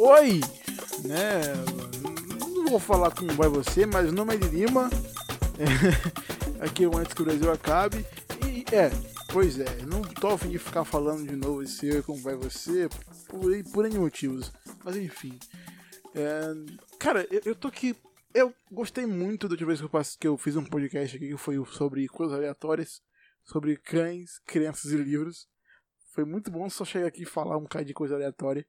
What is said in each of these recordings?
Oi! Né? Não vou falar como vai você, mas nome é de Lima. É, aqui Antes que o Brasil acabe. E é, pois é, não tô a fim de ficar falando de novo esse como vai você, por, por N motivos. Mas enfim. É, cara, eu, eu tô aqui. Eu gostei muito da última vez que eu, passe, que eu fiz um podcast aqui que foi sobre coisas aleatórias, sobre cães, crianças e livros. Foi muito bom só chegar aqui e falar um bocado de coisa aleatória.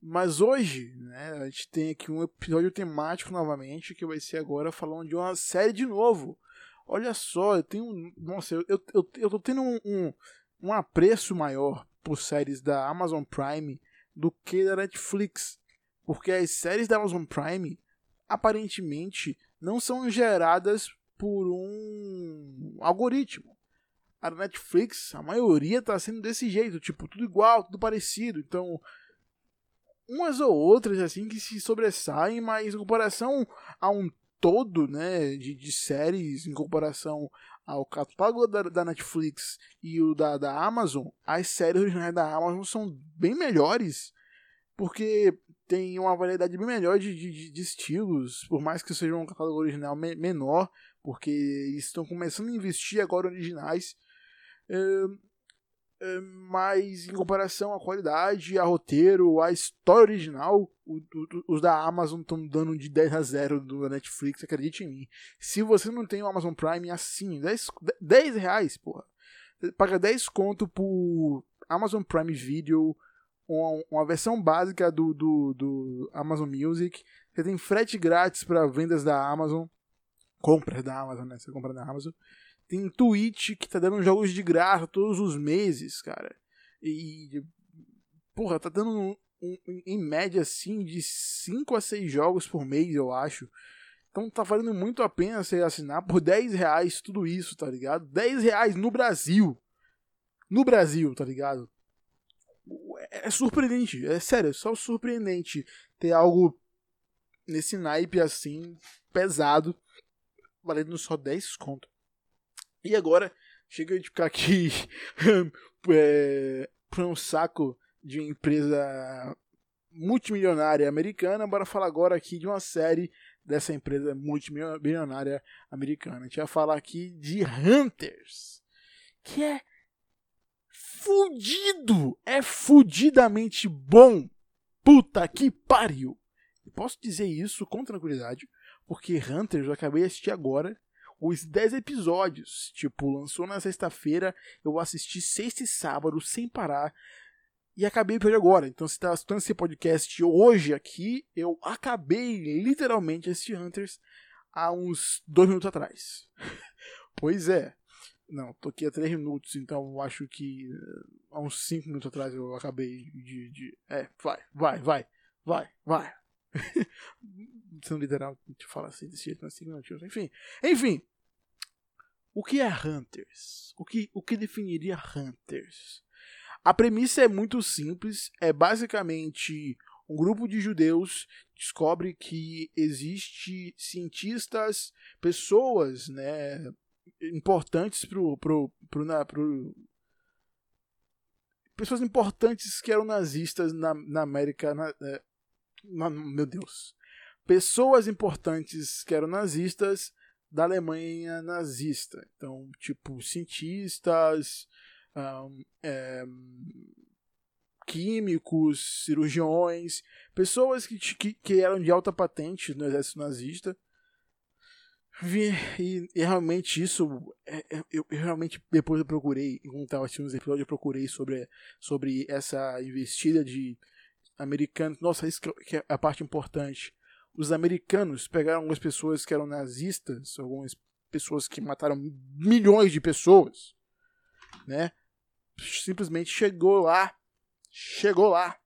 Mas hoje, né, a gente tem aqui um episódio temático novamente, que vai ser agora falando de uma série de novo. Olha só, eu tenho. Nossa, eu, eu, eu, eu tô tendo um, um, um apreço maior por séries da Amazon Prime do que da Netflix. Porque as séries da Amazon Prime aparentemente não são geradas por um algoritmo. A Netflix, a maioria tá sendo desse jeito, tipo, tudo igual, tudo parecido. Então, umas ou outras assim que se sobressaem, mas em comparação a um todo, né, de, de séries, em comparação ao catálogo da, da, Netflix e o da, da Amazon, as séries originais da Amazon são bem melhores, porque tem uma variedade bem melhor de, de, de estilos, por mais que seja um catálogo original me, menor, porque estão começando a investir agora originais. É, mas em comparação à qualidade, a roteiro, a história original, o, o, os da Amazon estão dando de 10 a 0 do Netflix, acredite em mim. Se você não tem o Amazon Prime, assim, 10, 10 reais, porra. paga 10 conto por Amazon Prime Video, uma, uma versão básica do, do, do Amazon Music. Você tem frete grátis para vendas da Amazon, compras da Amazon, né? Você compra da Amazon. Tem Twitch que tá dando jogos de graça todos os meses, cara. E. Porra, tá dando um, um, em média assim de 5 a 6 jogos por mês, eu acho. Então tá valendo muito a pena você assinar por 10 reais tudo isso, tá ligado? 10 reais no Brasil. No Brasil, tá ligado? É, é surpreendente, é sério, é só surpreendente ter algo nesse naipe assim, pesado, valendo só 10 conto. E agora, chega de ficar aqui é, para um saco de uma empresa multimilionária americana, bora falar agora aqui de uma série dessa empresa multimilionária americana. A gente vai falar aqui de Hunters, que é fudido, é fudidamente bom. Puta que pariu. Posso dizer isso com tranquilidade, porque Hunters eu acabei de assistir agora os 10 episódios. Tipo, lançou na sexta-feira, eu assisti sexta e sábado sem parar. E acabei episódio agora. Então, se está assistindo esse podcast hoje aqui, eu acabei literalmente esse Hunters há uns dois minutos atrás. pois é. Não, tô aqui há três minutos, então acho que eh, há uns cinco minutos atrás eu acabei de. de... É, vai, vai, vai, vai, vai. Sendo literal, te fala assim desse jeito, assim, não, enfim. Enfim. O que é Hunters? O que, o que definiria Hunters? A premissa é muito simples, é basicamente um grupo de judeus descobre que existe cientistas, pessoas, né, importantes pro, pro, pro, na, pro pessoas importantes que eram nazistas na, na América, na, é, meu Deus. Pessoas importantes que eram nazistas da Alemanha nazista. Então, tipo, cientistas, um, é, químicos, cirurgiões, pessoas que, que, que, eram de alta patente no exército nazista. E, e, e realmente isso, é, é, eu, eu, realmente depois eu procurei, enquanto estava assistindo os episódios, eu procurei sobre, sobre essa investida de americanos. Nossa, isso que é a parte importante. Os americanos pegaram algumas pessoas que eram nazistas, algumas pessoas que mataram milhões de pessoas, né? Simplesmente chegou lá, chegou lá.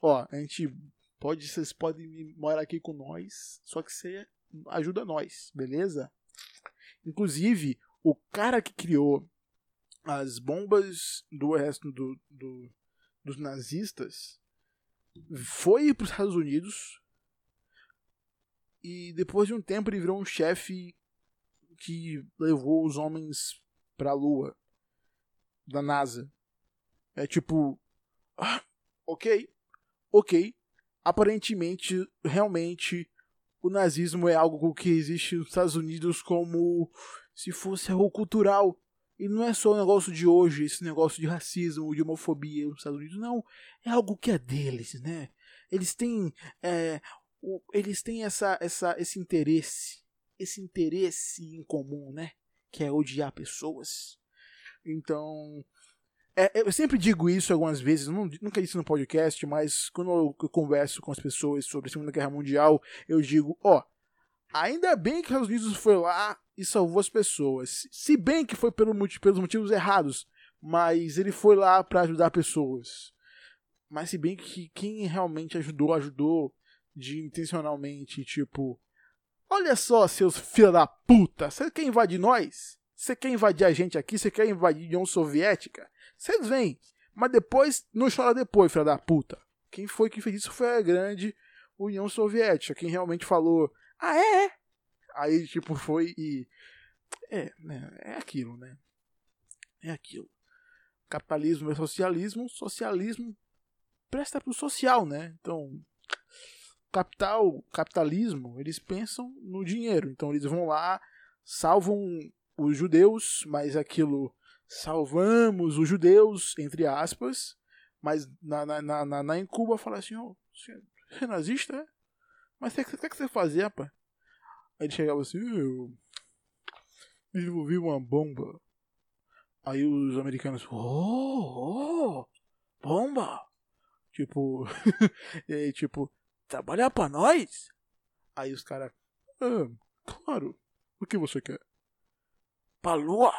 Ó, a gente pode, vocês podem morar aqui com nós, só que você ajuda nós, beleza? Inclusive, o cara que criou as bombas do resto do, do, dos nazistas foi para os Estados Unidos e depois de um tempo ele virou um chefe que levou os homens para a Lua da NASA. É tipo, ah, ok, ok, aparentemente, realmente, o nazismo é algo que existe nos Estados Unidos como se fosse algo cultural. E não é só um negócio de hoje, esse negócio de racismo, de homofobia nos Estados Unidos, não. É algo que é deles, né? Eles têm, é, o, eles têm essa, essa, esse interesse, esse interesse em comum, né? Que é odiar pessoas. Então, é, eu sempre digo isso algumas vezes, não, nunca disse no podcast, mas quando eu, converso com as pessoas sobre a Segunda Guerra Mundial, eu digo, ó, ainda bem que os Estados Unidos foi lá e salvou as pessoas. Se bem que foi pelo, pelos motivos errados, mas ele foi lá para ajudar pessoas. Mas se bem que quem realmente ajudou, ajudou de intencionalmente, tipo, olha só, seus filha da puta, você quer invadir nós? Você quer invadir a gente aqui? Você quer invadir a União Soviética? Vocês vêm. Mas depois, não chora depois, filha da puta. Quem foi que fez isso foi a grande União Soviética. Quem realmente falou, ah, é? é. Aí, tipo, foi e. É, né? É aquilo, né? É aquilo. Capitalismo é socialismo, socialismo presta pro social, né? Então, capital, capitalismo, eles pensam no dinheiro. Então, eles vão lá, salvam os judeus, mas aquilo salvamos os judeus, entre aspas, mas na, na, na, na em Cuba fala assim, oh, você é nazista, é? Mas o que, que, que você fazia, rapaz? Aí ele chegava assim, eu desenvolvi uma bomba. Aí os americanos, oh, oh bomba! Tipo, e aí, tipo, trabalhar pra nós? Aí os caras, ah, claro, o que você quer? Pra lua?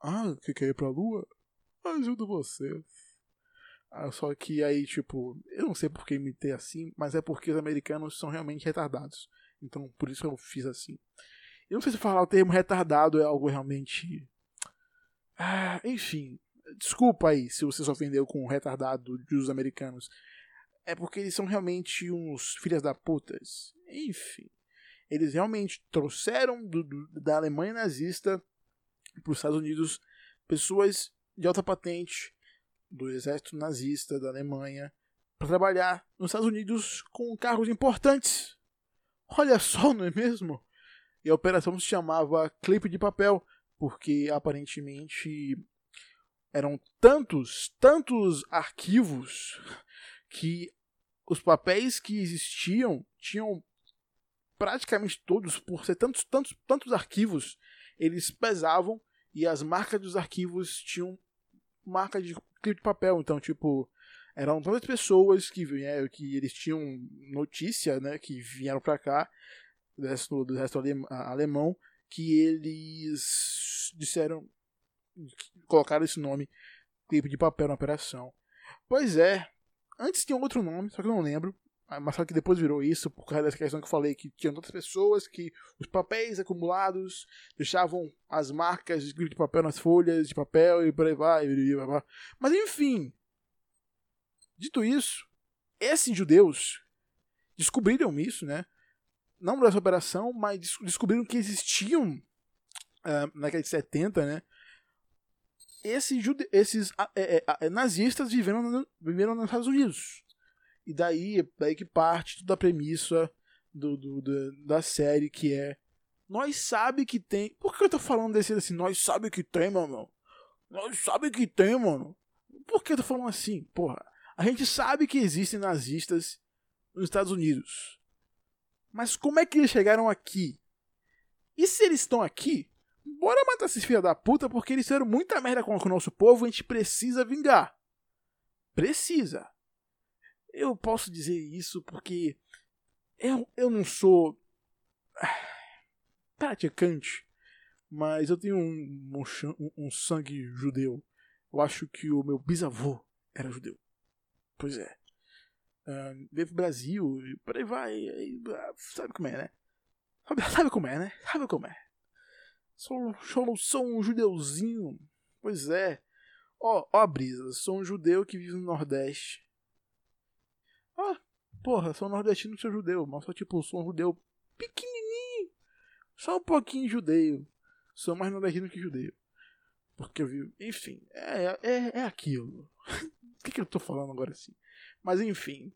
Ah, que quer ir pra lua? Ajudo você. Ah, só que aí, tipo, eu não sei por que imitei assim, mas é porque os americanos são realmente retardados. Então, por isso eu fiz assim. Eu não sei se falar o termo retardado é algo realmente. Ah, enfim, desculpa aí se você se ofendeu com o retardado dos americanos. É porque eles são realmente uns filhas da putas. Enfim, eles realmente trouxeram do, do, da Alemanha nazista para os Estados Unidos pessoas de alta patente do exército nazista da Alemanha para trabalhar nos Estados Unidos com cargos importantes. Olha só, não é mesmo? E a operação se chamava Clipe de Papel, porque aparentemente eram tantos, tantos arquivos que os papéis que existiam tinham praticamente todos, por ser tantos, tantos, tantos arquivos, eles pesavam e as marcas dos arquivos tinham marca de clipe de papel. Então, tipo, eram tantas pessoas que vieram, que eles tinham notícia, né, que vieram para cá do resto, do resto alemão, que eles disseram, colocaram esse nome, clipe de papel na operação. Pois é, antes tinha outro nome, só que eu não lembro. Ah, mas só que depois virou isso, por causa dessa questão que eu falei, que tinha outras pessoas que os papéis acumulados deixavam as marcas de papel nas folhas de papel e por aí vai. Mas enfim, dito isso, esses judeus descobriram isso, né? Não dessa operação, mas descobriram que existiam uh, na década de 70, né? Esses, jude esses uh, uh, nazistas viveram, no, viveram nos Estados Unidos. E daí, daí que parte toda a premissa do, do, do, da série, que é. Nós sabe que tem. Por que eu tô falando desse assim? Nós sabe que tem, mano. Nós sabe que tem, mano. Por que eu tô falando assim? Porra. A gente sabe que existem nazistas nos Estados Unidos. Mas como é que eles chegaram aqui? E se eles estão aqui, bora matar esses filhos da puta porque eles fizeram muita merda com o nosso povo e a gente precisa vingar. Precisa. Eu posso dizer isso porque eu, eu não sou praticante, mas eu tenho um, um, um sangue judeu. Eu acho que o meu bisavô era judeu. Pois é. Uh, Brasil, por aí vai. Aí, sabe como é, né? Sabe, sabe, como é, né? Sabe como é. Sou, sou, sou um judeuzinho. Pois é. Ó, ó, Brisa, sou um judeu que vive no Nordeste. Ah, porra, sou nordestino sou judeu, mas sou tipo, sou um judeu pequenininho. Só um pouquinho judeu. Sou mais nordestino que judeu. Porque eu vi. Enfim, é, é, é aquilo. o que, que eu tô falando agora assim? Mas enfim.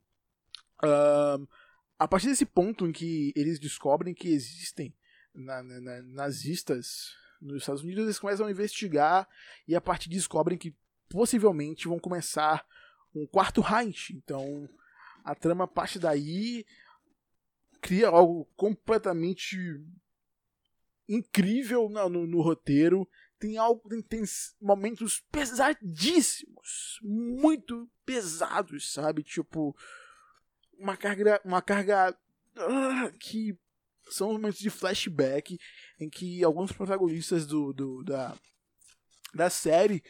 A partir desse ponto em que eles descobrem que existem na, na, nazistas nos Estados Unidos, eles começam a investigar e a partir descobrem que possivelmente vão começar um quarto Reich. Então a trama parte daí, cria algo completamente incrível no, no, no roteiro. Tem algo, tem, tem, momentos pesadíssimos, muito pesados, sabe? Tipo uma carga, uma carga uh, que são momentos de flashback em que alguns protagonistas do, do da, da série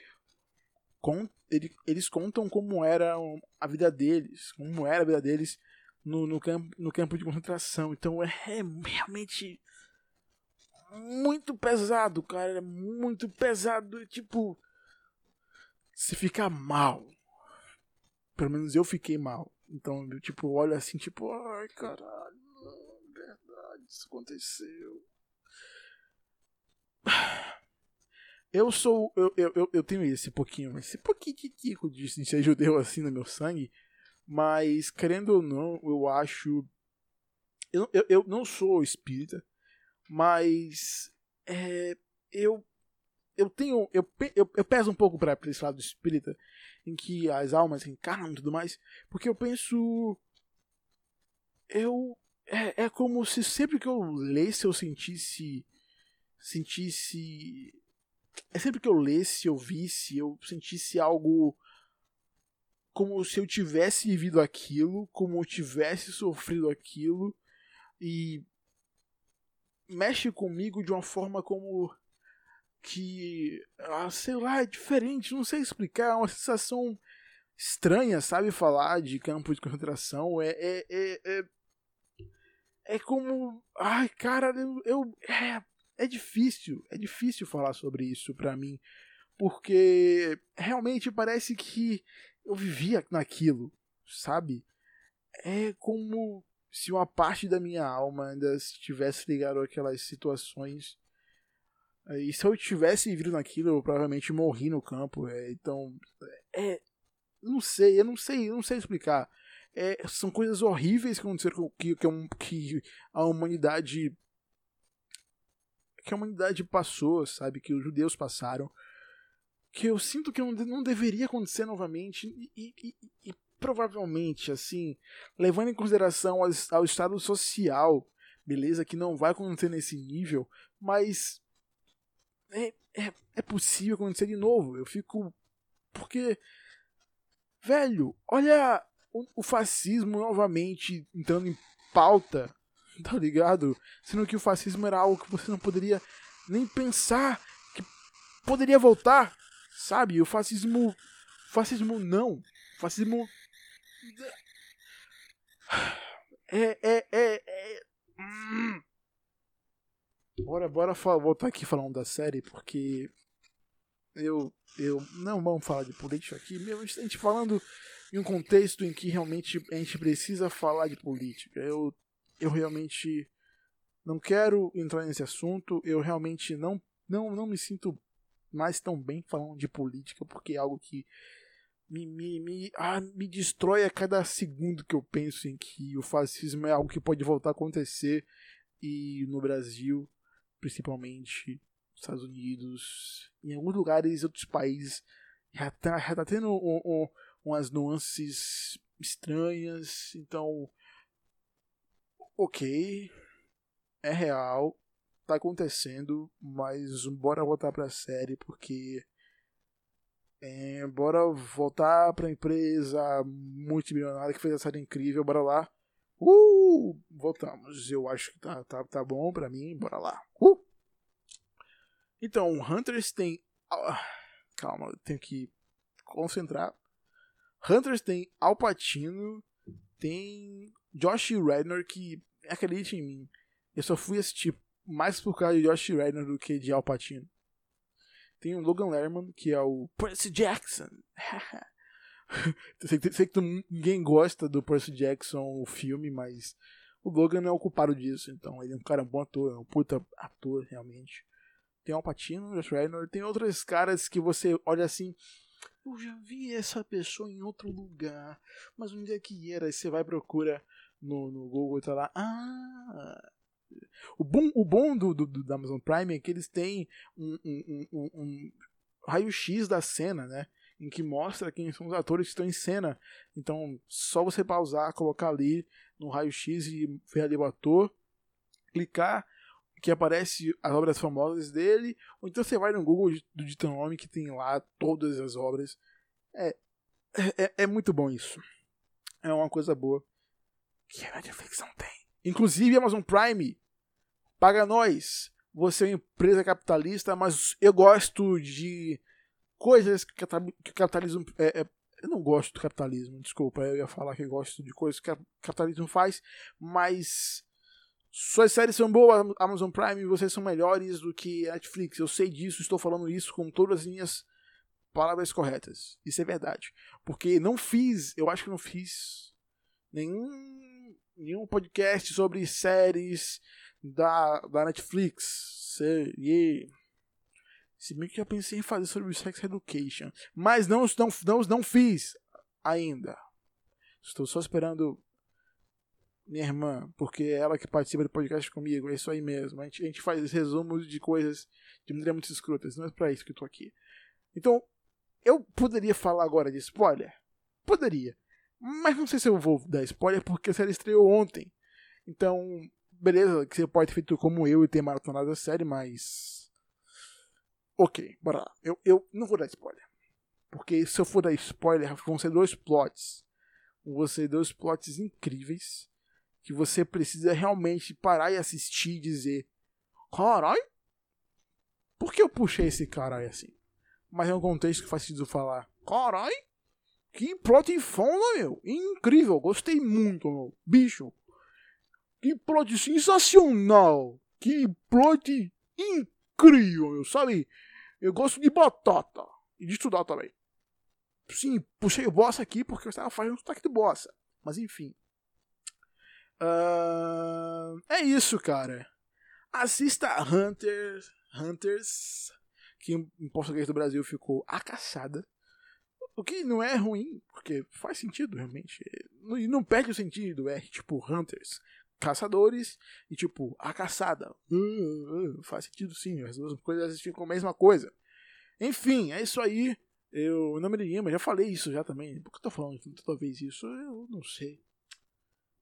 com, ele, eles contam como era a vida deles, como era a vida deles no, no, campo, no campo de concentração. Então é, é realmente muito pesado, cara. É muito pesado. Tipo, se fica mal. Pelo menos eu fiquei mal. Então, eu, tipo, olho assim, tipo, ai caralho, não, verdade, isso aconteceu. Eu sou. Eu, eu, eu tenho esse pouquinho, esse pouquinho de tico de ser judeu assim no meu sangue. Mas, querendo ou não, eu acho. Eu, eu, eu não sou espírita, mas. É, eu. Eu tenho. Eu, eu, eu peso um pouco para esse lado espírita, em que as almas reencarnam e tudo mais, porque eu penso. Eu. É, é como se sempre que eu lesse eu sentisse. Sentisse é sempre que eu lesse, eu visse, eu sentisse algo como se eu tivesse vivido aquilo, como eu tivesse sofrido aquilo e mexe comigo de uma forma como que, ah, sei lá, é diferente, não sei explicar, é uma sensação estranha, sabe, falar de campo de concentração, é, é, é, é, é como, ai, cara, eu, eu é, é difícil, é difícil falar sobre isso para mim, porque realmente parece que eu vivia naquilo, sabe? É como se uma parte da minha alma ainda estivesse ligado àquelas situações. E se eu tivesse vivido naquilo, eu provavelmente morri no campo. É, então, é. Não sei, eu não sei, eu não sei explicar. É, são coisas horríveis que aconteceram que, que, que a humanidade que a humanidade passou, sabe? Que os judeus passaram. Que eu sinto que não, deveria acontecer novamente. E, e, e, e provavelmente, assim, levando em consideração ao, ao estado social, beleza? Que não vai acontecer nesse nível, mas. É, é, é possível acontecer de novo. Eu fico. Porque. Velho, olha o, o fascismo novamente entrando em pauta tá ligado? Sendo que o fascismo era algo que você não poderia nem pensar que poderia voltar, sabe? O fascismo. Fascismo não. Fascismo. É. É. É. é... Hum. Bora, bora voltar aqui falando da série, porque. Eu. Eu. Não vamos falar de política aqui, mesmo a gente falando em um contexto em que realmente a gente precisa falar de política. Eu eu realmente não quero entrar nesse assunto. Eu realmente não, não, não me sinto mais tão bem falando de política, porque é algo que me, me, me, ah, me destrói a cada segundo que eu penso em que o fascismo é algo que pode voltar a acontecer e no Brasil, principalmente, nos Estados Unidos, em alguns lugares, outros países, já tá, já tá tendo um, um, umas nuances estranhas, então ok, é real, tá acontecendo, mas bora voltar pra série porque. É, bora voltar pra empresa multimilionária que fez a série incrível, bora lá. Uh! Voltamos. Eu acho que tá, tá, tá bom pra mim, bora lá. Uh! Então, Hunters tem. Ah, calma, eu tenho que concentrar. Hunters tem Alpatino, tem Josh Rednor, que acredite em mim, eu só fui assistir mais por causa de Josh Rednor do que de Al Pacino. Tem o Logan Lerman, que é o Percy Jackson. sei, sei, que ninguém gosta do Percy Jackson, o filme, mas o Logan é o culpado disso. Então, ele é um cara um bom ator, é um puta ator, realmente. Tem Al Pacino, Josh Rednor, tem outros caras que você olha assim. Eu já vi essa pessoa em outro lugar, mas onde é que era? Aí você vai procura no, no Google e tá lá. Ah! O bom, o bom do, do, do Amazon Prime é que eles têm um, um, um, um raio-x da cena, né? Em que mostra quem são os atores que estão em cena. Então, só você pausar, colocar ali no raio-x e ver ali o ator, clicar que aparece as obras famosas dele, ou então você vai no Google do Ditanome que tem lá todas as obras. É, é, é muito bom isso. É uma coisa boa que a Netflix não tem. Inclusive, Amazon Prime paga nós. Você é uma empresa capitalista, mas eu gosto de coisas que o capitalismo. É, é, eu não gosto do capitalismo, desculpa. Eu ia falar que eu gosto de coisas que o capitalismo faz, mas suas séries são boas, Amazon Prime, vocês são melhores do que Netflix. Eu sei disso, estou falando isso com todas as minhas palavras corretas. Isso é verdade. Porque não fiz, eu acho que não fiz nenhum, nenhum podcast sobre séries da, da Netflix. Se, bem que já pensei em fazer sobre Sex Education. Mas não, não, não, não fiz ainda. Estou só esperando minha irmã, porque é ela que participa do podcast comigo, é isso aí mesmo. A gente, a gente faz resumos de coisas de maneira muito escrotas, não é pra isso que eu tô aqui. Então, eu poderia falar agora de spoiler? Poderia. Mas não sei se eu vou dar spoiler porque a série estreou ontem. Então, beleza, que você pode ter feito como eu e ter maratonado a série, mas. Ok, bora lá. Eu, eu não vou dar spoiler. Porque se eu for dar spoiler, vão ser dois plots. Vão ser dois plots incríveis que você precisa realmente parar e assistir e dizer: Carai, por que eu puxei esse carai assim? Mas é um contexto que faz sentido falar: Carai, que plot foda, meu! Incrível, gostei muito, meu. Bicho, que plot sensacional! Que plot incrível, meu, sabe? Eu gosto de batata e de estudar também. Sim, puxei o boss aqui porque eu estava fazendo um sotaque de bossa. Mas enfim. Uh, é isso, cara. Assista Hunters, Hunters, que em português do Brasil ficou A Caçada. O que não é ruim, porque faz sentido realmente. E não perde o sentido, é tipo Hunters, caçadores, e tipo A Caçada. Uh, uh, faz sentido sim, as duas coisas ficam a mesma coisa. Enfim, é isso aí. Eu não me lembro, já falei isso já também. Por que eu tô falando toda vez isso? Eu não sei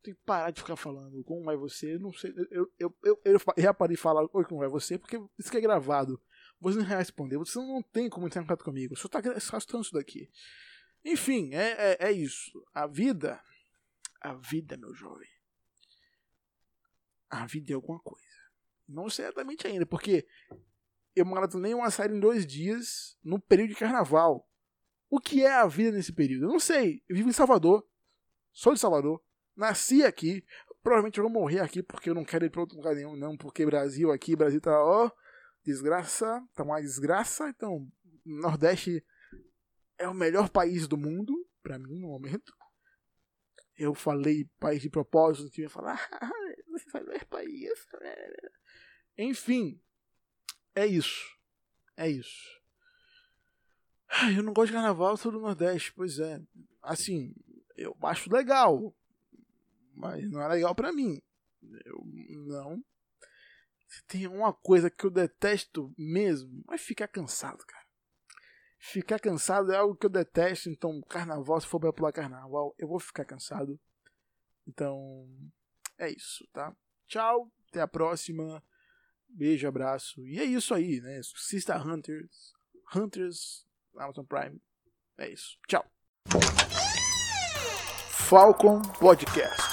tem que parar de ficar falando como vai você. Não sei. Eu, eu, eu, eu, já parei de falar oi, como vai você, porque isso que é gravado. Você não responder, você não tem como entrar em contato comigo. Só tá gastando isso daqui. Enfim, é, é, é isso. A vida. A vida, meu jovem. A vida é alguma coisa. Não sei exatamente ainda, porque eu maratonei uma série em dois dias no período de carnaval. O que é a vida nesse período? Eu não sei. Eu vivo em Salvador. Sou de Salvador. Nasci aqui. Provavelmente eu vou morrer aqui porque eu não quero ir para outro lugar nenhum, não. Porque Brasil aqui, Brasil tá, ó, desgraça, tá uma desgraça. Então, Nordeste é o melhor país do mundo, para mim, no momento. Eu falei país de propósito, que ia falar, ah, você vai ver país. Enfim, é isso. É isso. Eu não gosto de carnaval, sou do Nordeste, pois é. Assim, eu acho legal mas não é legal para mim. Eu não. Se tem uma coisa que eu detesto mesmo, é ficar cansado, cara. Ficar cansado é algo que eu detesto, então carnaval, se for pra pular carnaval, eu vou ficar cansado. Então, é isso, tá? Tchau, até a próxima. Beijo, abraço. E é isso aí, né? Assista Hunters. Hunters, Amazon Prime. É isso. Tchau. Falcon Podcast.